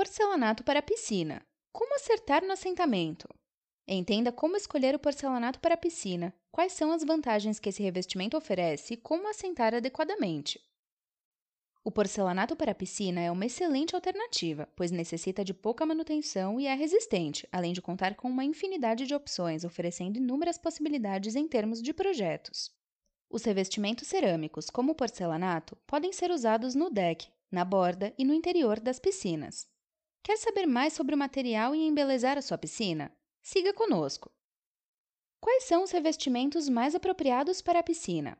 Porcelanato para piscina. Como acertar no assentamento? Entenda como escolher o porcelanato para piscina, quais são as vantagens que esse revestimento oferece e como assentar adequadamente. O porcelanato para piscina é uma excelente alternativa, pois necessita de pouca manutenção e é resistente, além de contar com uma infinidade de opções, oferecendo inúmeras possibilidades em termos de projetos. Os revestimentos cerâmicos, como o porcelanato, podem ser usados no deck, na borda e no interior das piscinas. Quer saber mais sobre o material e embelezar a sua piscina? Siga conosco! Quais são os revestimentos mais apropriados para a piscina?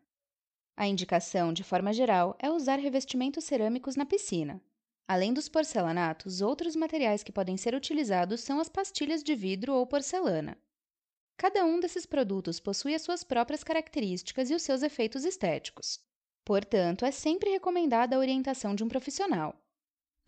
A indicação, de forma geral, é usar revestimentos cerâmicos na piscina. Além dos porcelanatos, outros materiais que podem ser utilizados são as pastilhas de vidro ou porcelana. Cada um desses produtos possui as suas próprias características e os seus efeitos estéticos. Portanto, é sempre recomendada a orientação de um profissional.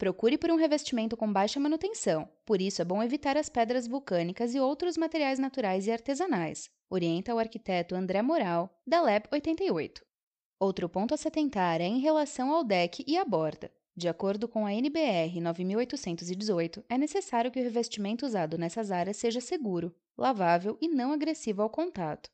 Procure por um revestimento com baixa manutenção, por isso é bom evitar as pedras vulcânicas e outros materiais naturais e artesanais, orienta o arquiteto André Moral, da LEP 88. Outro ponto a se atentar é em relação ao deck e à borda. De acordo com a NBR 9818, é necessário que o revestimento usado nessas áreas seja seguro, lavável e não agressivo ao contato.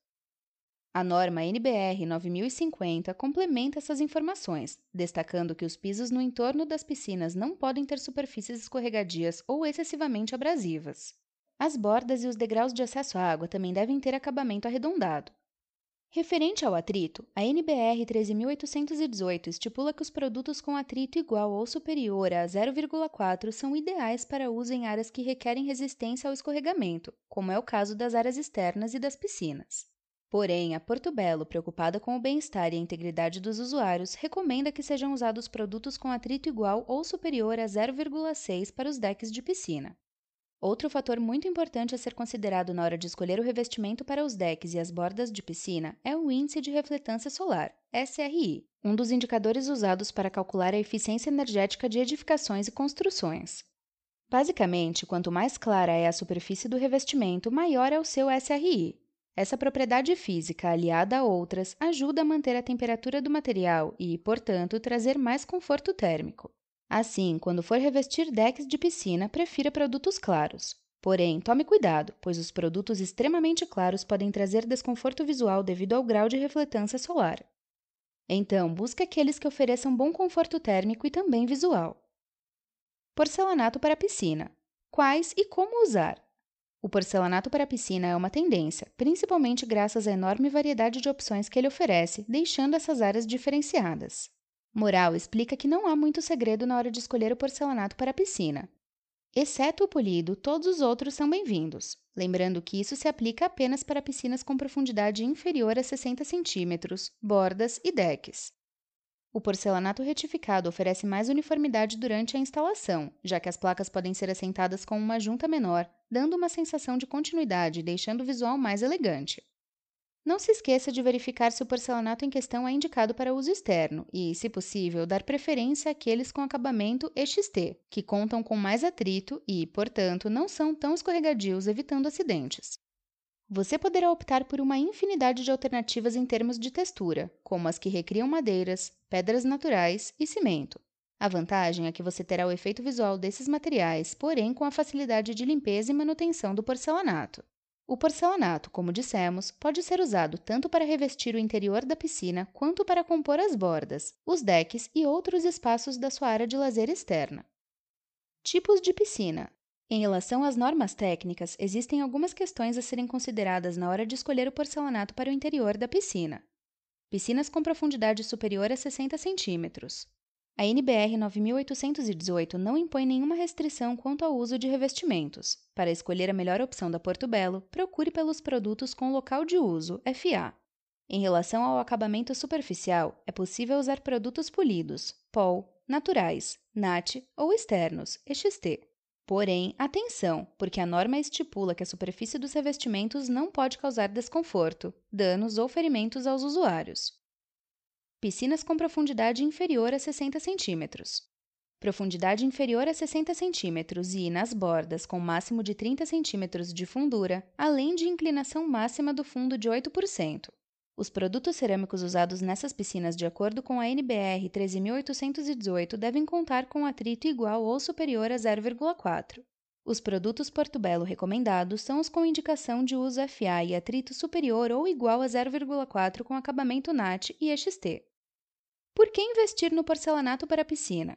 A norma NBR 9050 complementa essas informações, destacando que os pisos no entorno das piscinas não podem ter superfícies escorregadias ou excessivamente abrasivas. As bordas e os degraus de acesso à água também devem ter acabamento arredondado. Referente ao atrito, a NBR 13818 estipula que os produtos com atrito igual ou superior a 0,4 são ideais para uso em áreas que requerem resistência ao escorregamento, como é o caso das áreas externas e das piscinas. Porém, a Porto Belo, preocupada com o bem-estar e a integridade dos usuários, recomenda que sejam usados produtos com atrito igual ou superior a 0,6 para os decks de piscina. Outro fator muito importante a ser considerado na hora de escolher o revestimento para os decks e as bordas de piscina é o Índice de Refletância Solar, SRI, um dos indicadores usados para calcular a eficiência energética de edificações e construções. Basicamente, quanto mais clara é a superfície do revestimento, maior é o seu SRI, essa propriedade física, aliada a outras, ajuda a manter a temperatura do material e, portanto, trazer mais conforto térmico. Assim, quando for revestir decks de piscina, prefira produtos claros. Porém, tome cuidado, pois os produtos extremamente claros podem trazer desconforto visual devido ao grau de refletância solar. Então, busque aqueles que ofereçam bom conforto térmico e também visual. Porcelanato para piscina. Quais e como usar? O porcelanato para piscina é uma tendência, principalmente graças à enorme variedade de opções que ele oferece, deixando essas áreas diferenciadas. Moral explica que não há muito segredo na hora de escolher o porcelanato para piscina. Exceto o polido, todos os outros são bem-vindos, lembrando que isso se aplica apenas para piscinas com profundidade inferior a 60 centímetros, bordas e decks. O porcelanato retificado oferece mais uniformidade durante a instalação, já que as placas podem ser assentadas com uma junta menor, dando uma sensação de continuidade e deixando o visual mais elegante. Não se esqueça de verificar se o porcelanato em questão é indicado para uso externo e, se possível, dar preferência àqueles com acabamento EXT, que contam com mais atrito e, portanto, não são tão escorregadios, evitando acidentes. Você poderá optar por uma infinidade de alternativas em termos de textura, como as que recriam madeiras, pedras naturais e cimento. A vantagem é que você terá o efeito visual desses materiais, porém com a facilidade de limpeza e manutenção do porcelanato. O porcelanato, como dissemos, pode ser usado tanto para revestir o interior da piscina quanto para compor as bordas, os decks e outros espaços da sua área de lazer externa. Tipos de piscina: em relação às normas técnicas, existem algumas questões a serem consideradas na hora de escolher o porcelanato para o interior da piscina. Piscinas com profundidade superior a 60 centímetros. A NBR 9818 não impõe nenhuma restrição quanto ao uso de revestimentos. Para escolher a melhor opção da Porto Belo, procure pelos produtos com local de uso, FA. Em relação ao acabamento superficial, é possível usar produtos polidos, POL, naturais, NAT ou externos, EXT. Porém, atenção, porque a norma estipula que a superfície dos revestimentos não pode causar desconforto, danos ou ferimentos aos usuários. Piscinas com profundidade inferior a 60 centímetros. Profundidade inferior a 60 centímetros e, nas bordas, com máximo de 30 centímetros de fundura, além de inclinação máxima do fundo de 8%. Os produtos cerâmicos usados nessas piscinas, de acordo com a NBR 13.818, devem contar com atrito igual ou superior a 0,4. Os produtos Porto Belo recomendados são os com indicação de uso FA e atrito superior ou igual a 0,4 com acabamento NAT e EXT. Por que investir no porcelanato para piscina?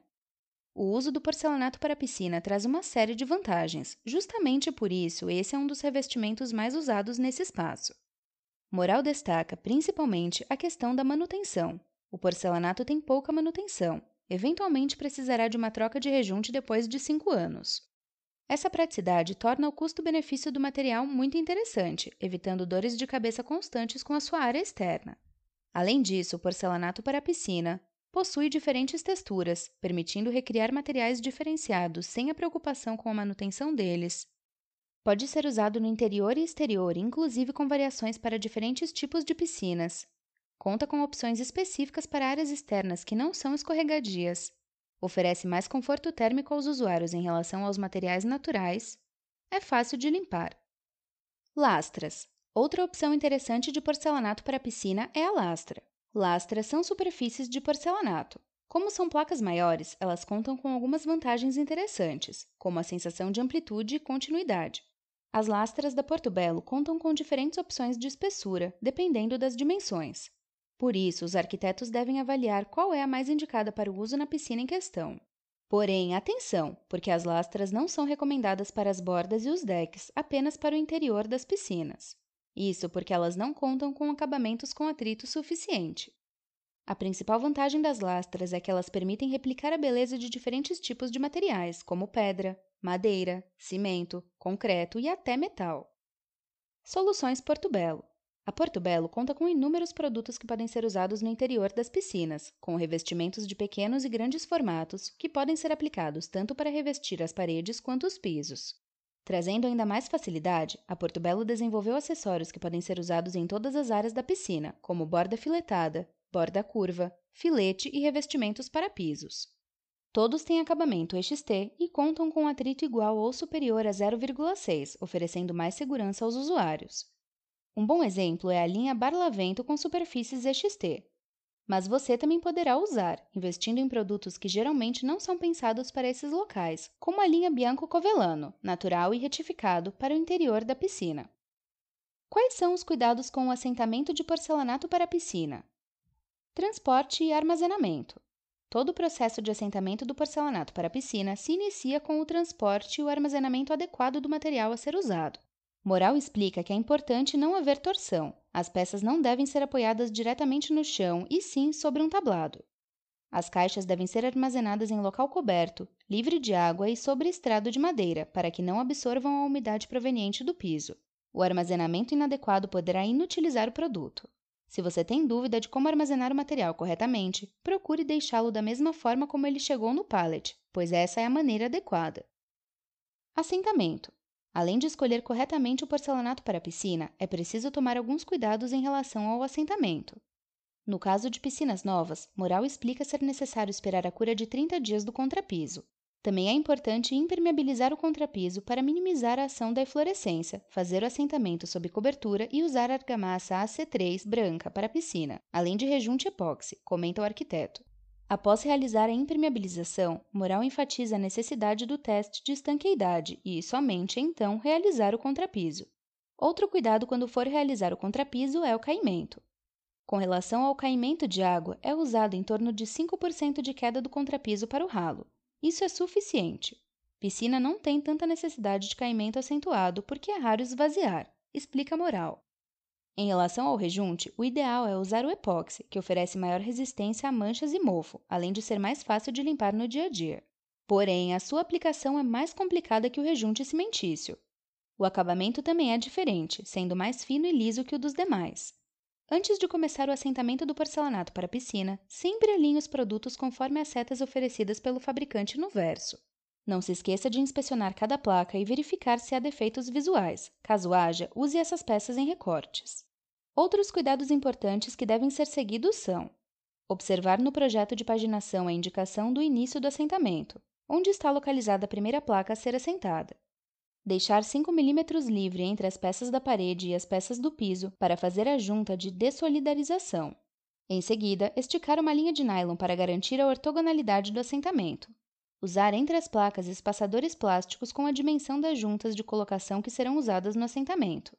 O uso do porcelanato para piscina traz uma série de vantagens. Justamente por isso, esse é um dos revestimentos mais usados nesse espaço. Moral destaca principalmente a questão da manutenção. O porcelanato tem pouca manutenção. Eventualmente precisará de uma troca de rejunte depois de 5 anos. Essa praticidade torna o custo-benefício do material muito interessante, evitando dores de cabeça constantes com a sua área externa. Além disso, o porcelanato para a piscina possui diferentes texturas, permitindo recriar materiais diferenciados sem a preocupação com a manutenção deles. Pode ser usado no interior e exterior, inclusive com variações para diferentes tipos de piscinas. Conta com opções específicas para áreas externas que não são escorregadias. Oferece mais conforto térmico aos usuários em relação aos materiais naturais. É fácil de limpar. Lastras. Outra opção interessante de porcelanato para piscina é a lastra. Lastras são superfícies de porcelanato. Como são placas maiores, elas contam com algumas vantagens interessantes, como a sensação de amplitude e continuidade. As lastras da Porto Belo contam com diferentes opções de espessura, dependendo das dimensões. Por isso, os arquitetos devem avaliar qual é a mais indicada para o uso na piscina em questão. Porém, atenção, porque as lastras não são recomendadas para as bordas e os decks, apenas para o interior das piscinas. Isso porque elas não contam com acabamentos com atrito suficiente. A principal vantagem das lastras é que elas permitem replicar a beleza de diferentes tipos de materiais, como pedra, madeira, cimento, concreto e até metal. Soluções Porto Belo a Porto Belo conta com inúmeros produtos que podem ser usados no interior das piscinas, com revestimentos de pequenos e grandes formatos que podem ser aplicados tanto para revestir as paredes quanto os pisos. Trazendo ainda mais facilidade, a Porto Belo desenvolveu acessórios que podem ser usados em todas as áreas da piscina, como borda filetada, borda curva, filete e revestimentos para pisos. Todos têm acabamento EXT e contam com atrito igual ou superior a 0,6, oferecendo mais segurança aos usuários. Um bom exemplo é a linha Barlavento com superfícies EXT. Mas você também poderá usar, investindo em produtos que geralmente não são pensados para esses locais, como a linha Bianco Covellano, natural e retificado para o interior da piscina. Quais são os cuidados com o assentamento de porcelanato para a piscina? Transporte e armazenamento. Todo o processo de assentamento do porcelanato para a piscina se inicia com o transporte e o armazenamento adequado do material a ser usado. Moral explica que é importante não haver torção. As peças não devem ser apoiadas diretamente no chão, e sim sobre um tablado. As caixas devem ser armazenadas em local coberto, livre de água e sobre estrado de madeira, para que não absorvam a umidade proveniente do piso. O armazenamento inadequado poderá inutilizar o produto. Se você tem dúvida de como armazenar o material corretamente, procure deixá-lo da mesma forma como ele chegou no pallet, pois essa é a maneira adequada. Assentamento. Além de escolher corretamente o porcelanato para a piscina, é preciso tomar alguns cuidados em relação ao assentamento. No caso de piscinas novas, Moral explica ser necessário esperar a cura de 30 dias do contrapiso. Também é importante impermeabilizar o contrapiso para minimizar a ação da eflorescência, fazer o assentamento sob cobertura e usar argamassa AC3 branca para a piscina, além de rejunte epóxi, comenta o arquiteto. Após realizar a impermeabilização, Moral enfatiza a necessidade do teste de estanqueidade e, somente então, realizar o contrapiso. Outro cuidado quando for realizar o contrapiso é o caimento. Com relação ao caimento de água, é usado em torno de 5% de queda do contrapiso para o ralo. Isso é suficiente. Piscina não tem tanta necessidade de caimento acentuado porque é raro esvaziar, explica Moral. Em relação ao rejunte, o ideal é usar o epóxi, que oferece maior resistência a manchas e mofo, além de ser mais fácil de limpar no dia a dia. Porém, a sua aplicação é mais complicada que o rejunte cimentício. O acabamento também é diferente, sendo mais fino e liso que o dos demais. Antes de começar o assentamento do porcelanato para a piscina, sempre alinhe os produtos conforme as setas oferecidas pelo fabricante no verso. Não se esqueça de inspecionar cada placa e verificar se há defeitos visuais. Caso haja, use essas peças em recortes. Outros cuidados importantes que devem ser seguidos são: observar no projeto de paginação a indicação do início do assentamento, onde está localizada a primeira placa a ser assentada. Deixar 5 mm livre entre as peças da parede e as peças do piso para fazer a junta de dessolidarização. Em seguida, esticar uma linha de nylon para garantir a ortogonalidade do assentamento. Usar entre as placas espaçadores plásticos com a dimensão das juntas de colocação que serão usadas no assentamento.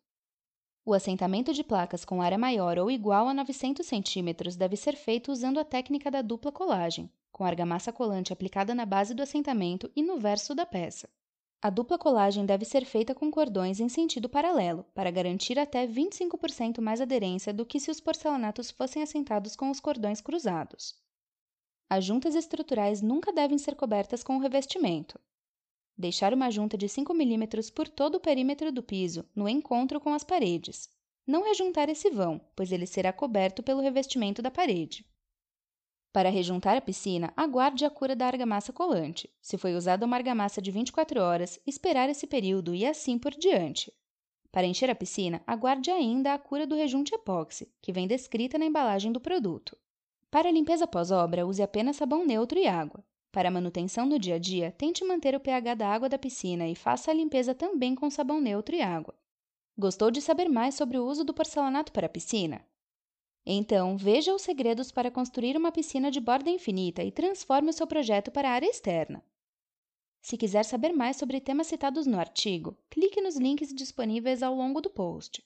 O assentamento de placas com área maior ou igual a 900 cm deve ser feito usando a técnica da dupla colagem, com argamassa colante aplicada na base do assentamento e no verso da peça. A dupla colagem deve ser feita com cordões em sentido paralelo, para garantir até 25% mais aderência do que se os porcelanatos fossem assentados com os cordões cruzados. As juntas estruturais nunca devem ser cobertas com o revestimento. Deixar uma junta de 5 mm por todo o perímetro do piso, no encontro com as paredes. Não rejuntar esse vão, pois ele será coberto pelo revestimento da parede. Para rejuntar a piscina, aguarde a cura da argamassa colante. Se foi usada uma argamassa de 24 horas, esperar esse período e assim por diante. Para encher a piscina, aguarde ainda a cura do rejunte epóxi, que vem descrita na embalagem do produto. Para a limpeza pós-obra, use apenas sabão neutro e água. Para manutenção no dia a dia, tente manter o pH da água da piscina e faça a limpeza também com sabão neutro e água. Gostou de saber mais sobre o uso do porcelanato para a piscina? Então, veja os segredos para construir uma piscina de borda infinita e transforme o seu projeto para a área externa. Se quiser saber mais sobre temas citados no artigo, clique nos links disponíveis ao longo do post.